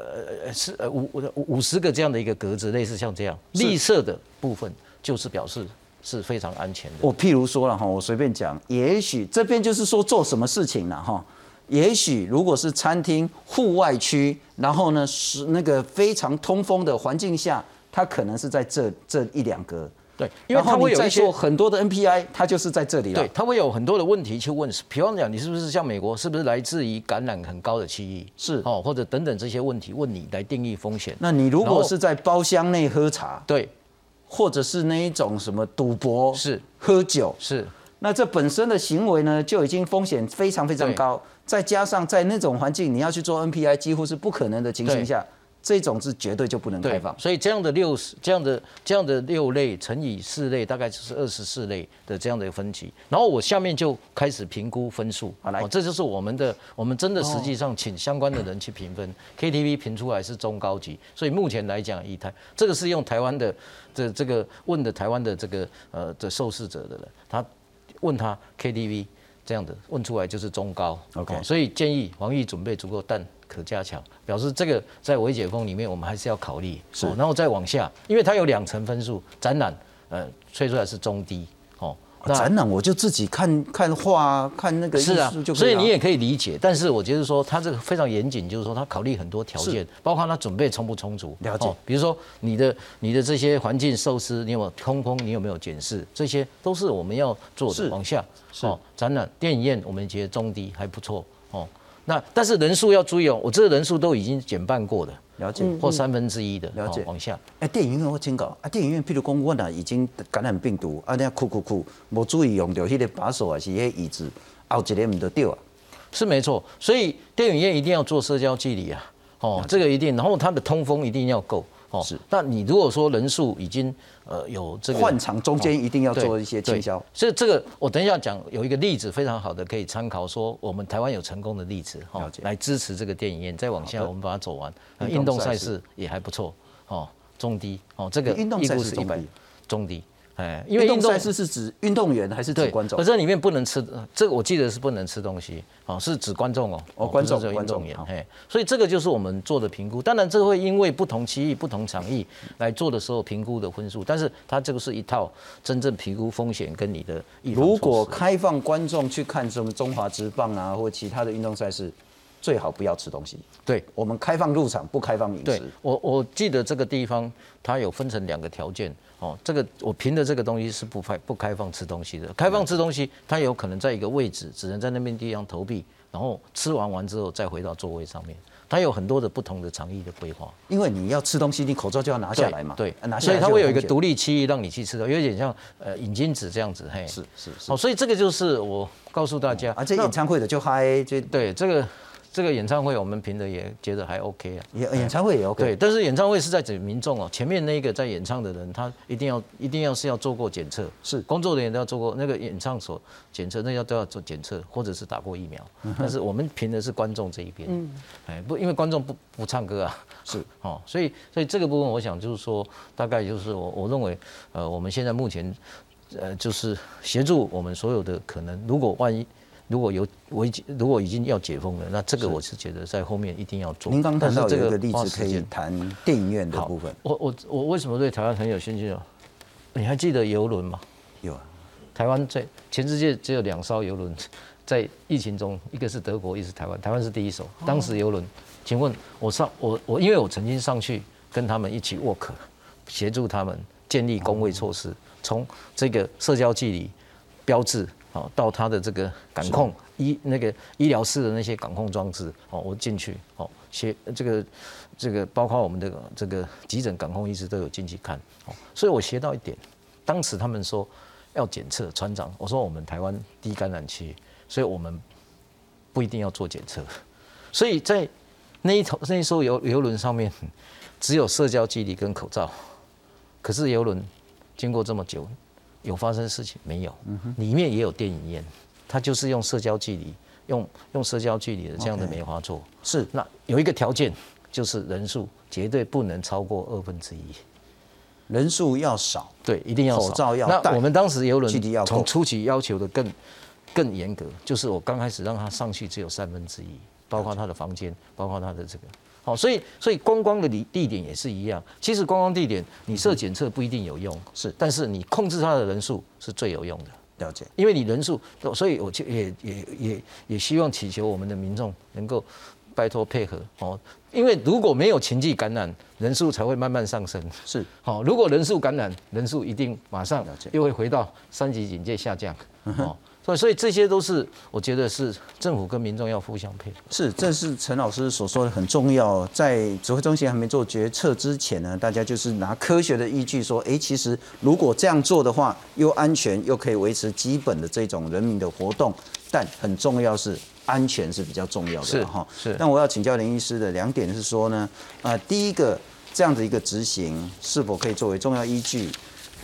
呃是呃五五五十个这样的一个格子，类似像这样绿色的部分就是表示是非常安全的。我譬如说了哈，我随便讲，也许这边就是说做什么事情了哈。也许如果是餐厅户外区，然后呢是那个非常通风的环境下，它可能是在这这一两格。对，因为它会有一些做很多的 NPI，它就是在这里了。对，它会有很多的问题去问，比方讲，你是不是像美国，是不是来自于感染很高的区域？是哦，或者等等这些问题问你来定义风险。那你如果是在包厢内喝茶，对，或者是那一种什么赌博，是喝酒，是，那这本身的行为呢，就已经风险非常非常高，再加上在那种环境你要去做 NPI 几乎是不可能的情形下，这种是绝对就不能开放。所以这样的六十这样的这样的六类乘以四类，大概就是二十四类的这样的分级。然后我下面就开始评估分数，好来、这就是我们的我们真的实际上请相关的人去评分、k t v 评出来是中高级，所以目前来讲，以台这个是用台湾的这这个问的台湾的这个呃的受试者的人，他问他 KTV 这样的问出来就是中高，OK，、哦所以建议防疫准备足够，但可加强，表示这个在微解封里面我们还是要考虑，是。哦然后再往下，因为它有两层分数，展览呃吹出来是中低展览我就自己看看画，看那个艺是啊所以你也可以理解，但是我觉得说他这个非常严谨，就是说他考虑很多条件，包括他准备充不充足，了解。哦比如说你的你的这些环境设施，你有没有通风，你有没有检视，这些都是我们要做是。的。往下。是。哦，展览电影院我们觉得中低还不错。哦。那但是人数要注意哦，我这个人数都已经减半过的，了解。或三分之一的，了解。哦往下。哎，电影院我听讲啊，电影院譬如讲，我呐已经感染病毒，啊，那哭哭哭，无注意用到迄个把手啊，是迄个椅子，后一个唔得掉啊。是没错，所以电影院一定要做社交距离啊，哦，这个一定，然后它的通风一定要够，哦，是。那你如果说人数已经呃有这个换场中间一定要做一些清消对所以这个我等一下讲有一个例子非常好的可以参考，说我们台湾有成功的例子，哦，来支持这个电影院。再往下我们把它走完，呃运动赛事也还不错，哦，中低，哦，这个运动赛事中低中低。哎，因为运动赛事是指运动员还是指观众？可这里面不能吃，这个我记得是不能吃东西，哦，是指观众哦，哦，观众，观众员，嘿，所以这个就是我们做的评估。当然，这会因为不同区域、不同场域来做的时候评估的分数，但是它这个是一套真正评估风险跟你的。如果开放观众去看什么中华职棒啊，或其他的运动赛事。最好不要吃东西。对，我们开放入场，不开放饮食。对，我我记得这个地方它有分成两个条件哦。这个我凭的这个东西是不开不开放吃东西的。开放吃东西，它有可能在一个位置，只能在那边地方投币，然后吃完完之后再回到座位上面。它有很多的不同的长意的规划。因为你要吃东西，你口罩就要拿下来嘛。对，拿下来。所以它会有一个独立区域让你去吃的，有点像呃饮金子这样子。嘿，是是是。哦，所以这个就是我告诉大家啊，这演唱会的就嗨，就对这个。这个演唱会我们评的也觉得还 OK 啊，演演唱会也 OK。对，但是演唱会是在指民众哦，前面那个在演唱的人，他一定要一定要是要做过检测，是工作人员都要做过那个演唱所检测，那要都要做检测，或者是打过疫苗。但是我们评的是观众这一边，嗯，哎不，因为观众不不唱歌啊，是哦，所以所以这个部分我想就是说，大概就是我我认为，呃，我们现在目前，呃，就是协助我们所有的可能，如果万一。如果有危机，如果已经要解封了，那这个我是觉得在后面一定要做。您刚谈到这个例子，可以谈电影院的部分。我我我为什么对台湾很有兴趣呢？你还记得游轮吗？有啊，台湾在全世界只有两艘游轮在疫情中，一个是德国，一个是台湾。台湾是第一艘。当时游轮，请问我上我我因为我曾经上去跟他们一起 work，协助他们建立工位措施，从这个社交距离标志。哦，到他的这个感控医那个医疗室的那些感控装置，哦，我进去，哦，协这个这个包括我们的这个急诊感控医师都有进去看，哦，所以我学到一点，当时他们说要检测船长，我说我们台湾低感染区，所以我们不一定要做检测，所以在那一头那一艘游游轮上面只有社交距离跟口罩，可是游轮经过这么久。有发生事情没有？里面也有电影院，它就是用社交距离，用用社交距离的这样的梅花座。是，那有一个条件，就是人数绝对不能超过二分之一，人数要少，对，一定要口罩要戴。那我们当时游轮从初期要求的更更严格，就是我刚开始让他上去只有三分之一，包括他的房间，包括他的这个。好，所以所以观光的地地点也是一样。其实观光地点你设检测不一定有用，是，但是你控制它的人数是最有用的。了解，因为你人数，所以我就也也也也希望祈求我们的民众能够拜托配合哦。因为如果没有情境感染，人数才会慢慢上升。是，好，如果人数感染，人数一定马上又会回到三级警戒下降。哦。所以，所以这些都是我觉得是政府跟民众要互相配合。是，这是陈老师所说的很重要。在指挥中心还没做决策之前呢，大家就是拿科学的依据说，哎，其实如果这样做的话，又安全又可以维持基本的这种人民的活动。但很重要是安全是比较重要的哈。是。但我要请教林医师的两点是说呢，啊，第一个这样的一个执行是否可以作为重要依据？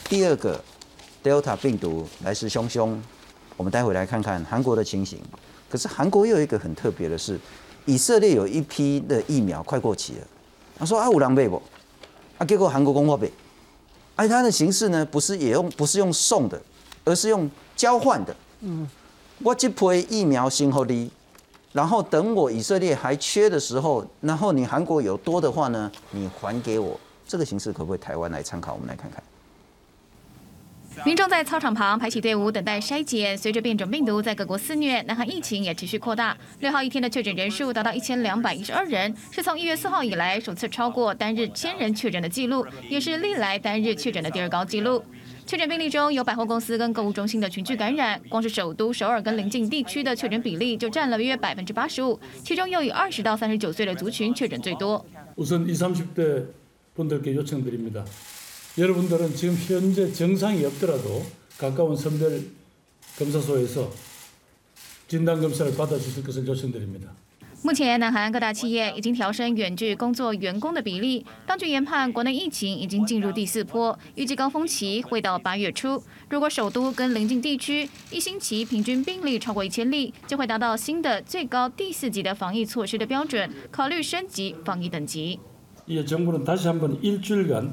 第二个，Delta 病毒来势汹汹。我们待会来看看韩国的情形。可是韩国又有一个很特别的是，以色列有一批的疫苗快过期了。他说啊，五郎贝不？啊，结果韩国公话贝。而它的形式呢，不是也用不是用送的，而是用交换的。嗯，我这批疫苗先后你，然后等我以色列还缺的时候，然后你韩国有多的话呢，你还给我。这个形式可不可以台湾来参考？我们来看看。民众在操场旁排起队伍等待筛检。随着变种病毒在各国肆虐，南韩疫情也持续扩大。六号一天的确诊人数达到一千两百一十二人，是从一月四号以来首次超过单日千人确诊的记录，也是历来单日确诊的第二高纪录。确诊病例中有百货公司跟购物中心的群聚感染，光是首都首尔跟邻近地区的确诊比例就占了约百分之八十五，其中又以二十到三十九岁的族群确诊最多。우선20, 30대분들께요청드립니다 여러분들은 지금 현재 증상이 없더라도 가까운 선별 검사소에서 진단 검사를 받아주실 것을 요청드립니다. 目前，南韩各大企业已经调升远距工作员工的比例。当局研判，国内疫情已经进入第四波，预计高峰期会到八月初。如果首都跟邻近地区一星期平均病例超过一千例，就会达到新的最高第四级的防疫措施的标准，考虑升级防疫等级。이정부는다시한번일주일간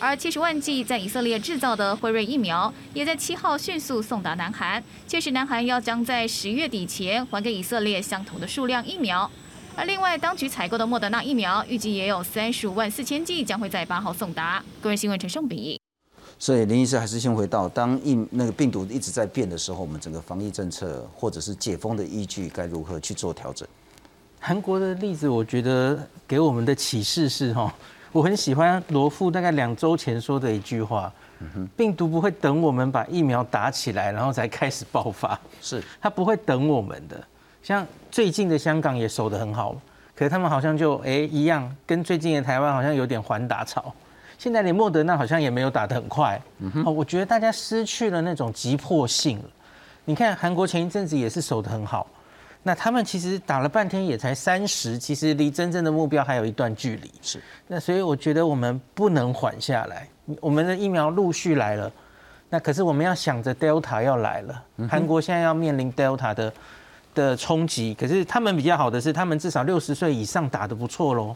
而七十万剂在以色列制造的辉瑞疫苗，也在七号迅速送达南韩。届时，南韩要将在十月底前还给以色列相同的数量疫苗。而另外，当局采购的莫德纳疫苗，预计也有三十五万四千剂将会在八号送达。个人新闻陈胜比。所以林医师还是先回到，当疫那个病毒一直在变的时候，我们整个防疫政策或者是解封的依据该如何去做调整？韩国的例子，我觉得给我们的启示是哈，我很喜欢罗富大概两周前说的一句话：，病毒不会等我们把疫苗打起来，然后才开始爆发，是它不会等我们的。像最近的香港也守得很好，可是他们好像就哎一样，跟最近的台湾好像有点缓打潮。现在连莫德纳好像也没有打得很快，哦，我觉得大家失去了那种急迫性了。你看韩国前一阵子也是守得很好，那他们其实打了半天也才三十，其实离真正的目标还有一段距离。是，那所以我觉得我们不能缓下来，我们的疫苗陆续来了，那可是我们要想着 Delta 要来了，韩国现在要面临 Delta 的的冲击，可是他们比较好的是，他们至少六十岁以上打得不错喽。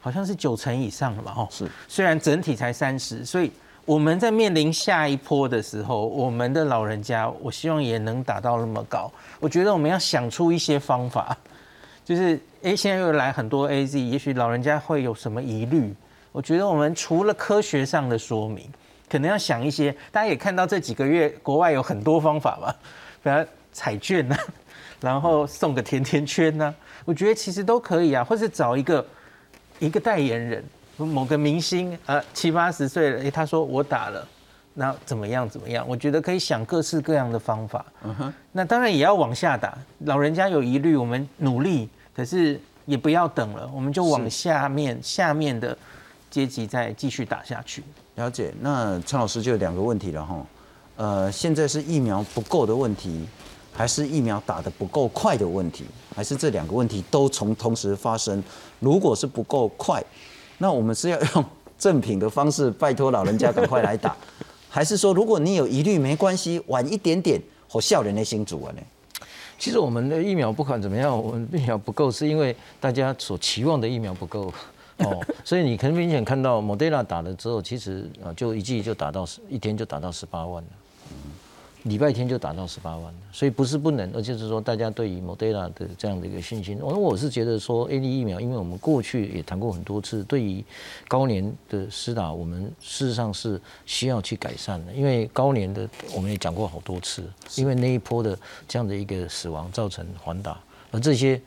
好像是九成以上了吧？哦，是。虽然整体才三十，所以我们在面临下一波的时候，我们的老人家，我希望也能达到那么高。我觉得我们要想出一些方法，<laughs> 就是哎，现在又来很多 A Z，也许老人家会有什么疑虑？我觉得我们除了科学上的说明，可能要想一些。大家也看到这几个月国外有很多方法吧，<laughs> 比如彩券呐，<laughs> 然后送个甜甜圈呐，我觉得其实都可以啊，或者找一个。一个代言人，某个明星，呃，七八十岁了，诶，他说我打了，那怎么样？怎么样？我觉得可以想各式各样的方法。嗯哼，那当然也要往下打。老人家有疑虑，我们努力，可是也不要等了，我们就往下面下面的阶级再继续打下去。了解。那陈老师就有两个问题了哈，呃，现在是疫苗不够的问题，还是疫苗打的不够快的问题？还是这两个问题都从同时发生？如果是不够快，那我们是要用正品的方式拜托老人家赶快来打，<laughs> 还是说如果你有疑虑没关系，晚一点点，好笑人的新主啊呢？其实我们的疫苗不管怎么样，我们疫苗不够，是因为大家所期望的疫苗不够哦，<laughs> 所以你可能明显看到莫德纳打了之后，其实啊就一剂就打到十一天就打到十八万了。礼拜天就达到十八万所以不是不能，而且是说大家对于 Moderna 的这样的一个信心。我我是觉得说 A D 疫苗，因为我们过去也谈过很多次，对于高年的施打，我们事实上是需要去改善的。因为高年的我们也讲过好多次，因为那一波的这样的一个死亡造成缓打，而这些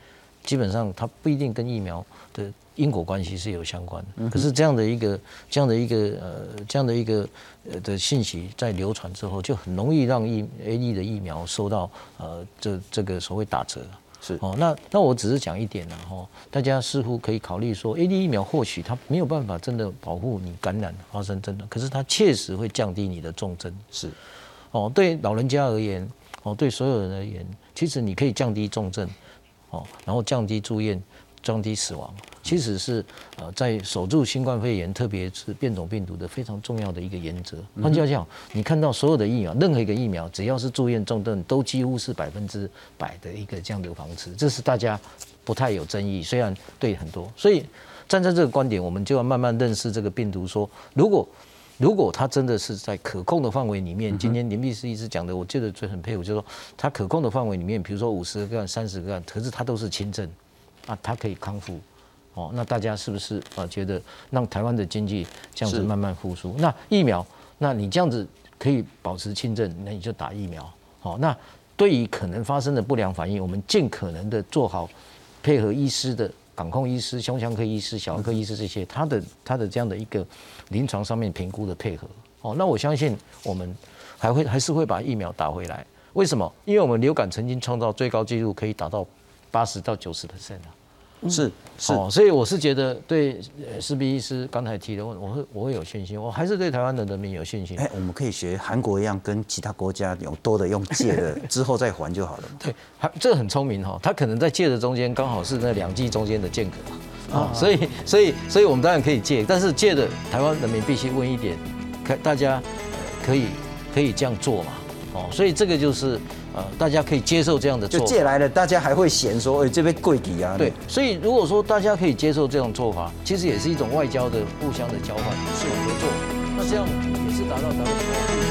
基本上它不一定跟疫苗的。因果关系是有相关的，可是这样的一个、这样的一个、呃、这样的一个呃的信息在流传之后，就很容易让疫 A E 的疫苗受到呃这这个所谓打折。是哦，那那我只是讲一点然后大家似乎可以考虑说，A D 疫苗或许它没有办法真的保护你感染发生真的，可是它确实会降低你的重症。是哦，对老人家而言，哦对所有人而言，其实你可以降低重症，哦，然后降低住院。降低死亡，其实是呃在守住新冠肺炎，特别是变种病毒的非常重要的一个原则。换句话讲，你看到所有的疫苗，任何一个疫苗，只要是住院重症，都几乎是百分之百的一个这样的防持，这是大家不太有争议。虽然对很多，所以站在这个观点，我们就要慢慢认识这个病毒。说如果如果它真的是在可控的范围里面，今天林律师一直讲的，我记得最很佩服，就是说它可控的范围里面，比如说五十个、三十个，可是它都是轻症。啊，它可以康复，哦，那大家是不是啊觉得让台湾的经济这样子慢慢复苏？那疫苗，那你这样子可以保持轻症，那你就打疫苗，好，那对于可能发生的不良反应，我们尽可能的做好配合医师的感控医师、胸腔科医师、小儿科医师这些，他的他的这样的一个临床上面评估的配合，哦，那我相信我们还会还是会把疫苗打回来。为什么？因为我们流感曾经创造最高纪录，可以达到八十到九十 percent 啊。是是，哦，所以我是觉得对施比医师刚才提的问，我会我会有信心，我还是对台湾的人民有信心。哎，我们可以学韩国一样，跟其他国家有多的用借的，<laughs> 之后再还就好了。对，还这个很聪明哈，他可能在借的中间刚好是那两季中间的间隔啊，所以所以所以我们当然可以借，但是借的台湾人民必须问一点，可大家可以可以这样做嘛？哦，所以这个就是呃，大家可以接受这样的做法。就借来了，大家还会嫌说，哎，这边贵底啊。对，所以如果说大家可以接受这种做法，其实也是一种外交的互相的交换，是合作，那这样也是达到达到。